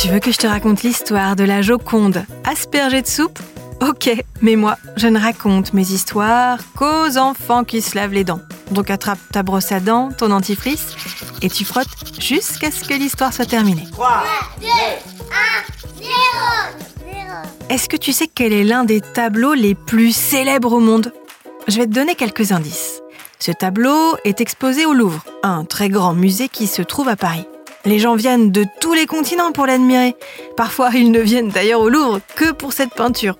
Tu veux que je te raconte l'histoire de la Joconde? Aspergée de soupe? Ok, mais moi, je ne raconte mes histoires qu'aux enfants qui se lavent les dents. Donc attrape ta brosse à dents, ton dentifrice, et tu frottes jusqu'à ce que l'histoire soit terminée. 3, 2, 1, 0, 0. Est-ce que tu sais quel est l'un des tableaux les plus célèbres au monde? Je vais te donner quelques indices. Ce tableau est exposé au Louvre, un très grand musée qui se trouve à Paris. Les gens viennent de tous les continents pour l'admirer. Parfois, ils ne viennent d'ailleurs au Louvre que pour cette peinture.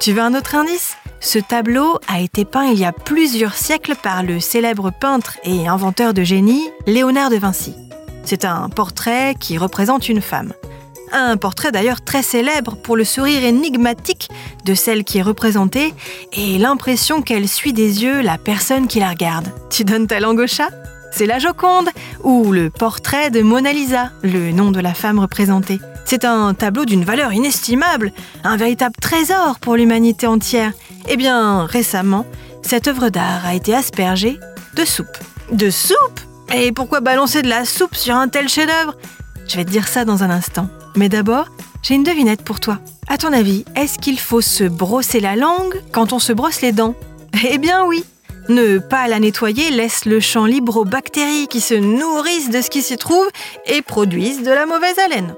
Tu veux un autre indice? Ce tableau a été peint il y a plusieurs siècles par le célèbre peintre et inventeur de génie Léonard de Vinci. C'est un portrait qui représente une femme. Un portrait d'ailleurs très célèbre pour le sourire énigmatique de celle qui est représentée et l'impression qu'elle suit des yeux la personne qui la regarde. Tu donnes ta langue au chat? C'est la Joconde ou le portrait de Mona Lisa, le nom de la femme représentée. C'est un tableau d'une valeur inestimable, un véritable trésor pour l'humanité entière. Eh bien, récemment, cette œuvre d'art a été aspergée de soupe. De soupe? Et pourquoi balancer de la soupe sur un tel chef-d'œuvre? Je vais te dire ça dans un instant. Mais d'abord, j'ai une devinette pour toi. À ton avis, est-ce qu'il faut se brosser la langue quand on se brosse les dents? Eh bien oui ne pas la nettoyer laisse le champ libre aux bactéries qui se nourrissent de ce qui s'y trouve et produisent de la mauvaise haleine.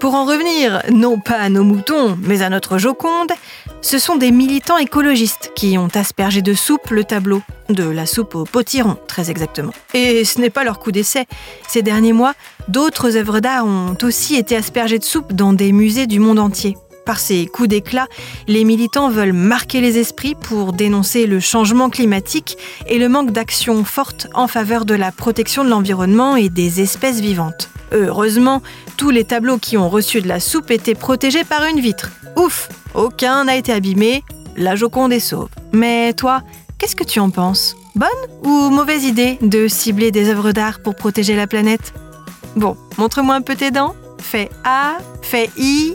Pour en revenir, non pas à nos moutons, mais à notre Joconde, ce sont des militants écologistes qui ont aspergé de soupe le tableau, de la soupe au potiron très exactement. Et ce n'est pas leur coup d'essai. Ces derniers mois, d'autres œuvres d'art ont aussi été aspergées de soupe dans des musées du monde entier. Par ces coups d'éclat, les militants veulent marquer les esprits pour dénoncer le changement climatique et le manque d'action forte en faveur de la protection de l'environnement et des espèces vivantes. Heureusement, tous les tableaux qui ont reçu de la soupe étaient protégés par une vitre. Ouf, aucun n'a été abîmé, la Joconde est sauve. Mais toi, qu'est-ce que tu en penses? Bonne ou mauvaise idée de cibler des œuvres d'art pour protéger la planète? Bon, montre-moi un peu tes dents. Fais A, fais I.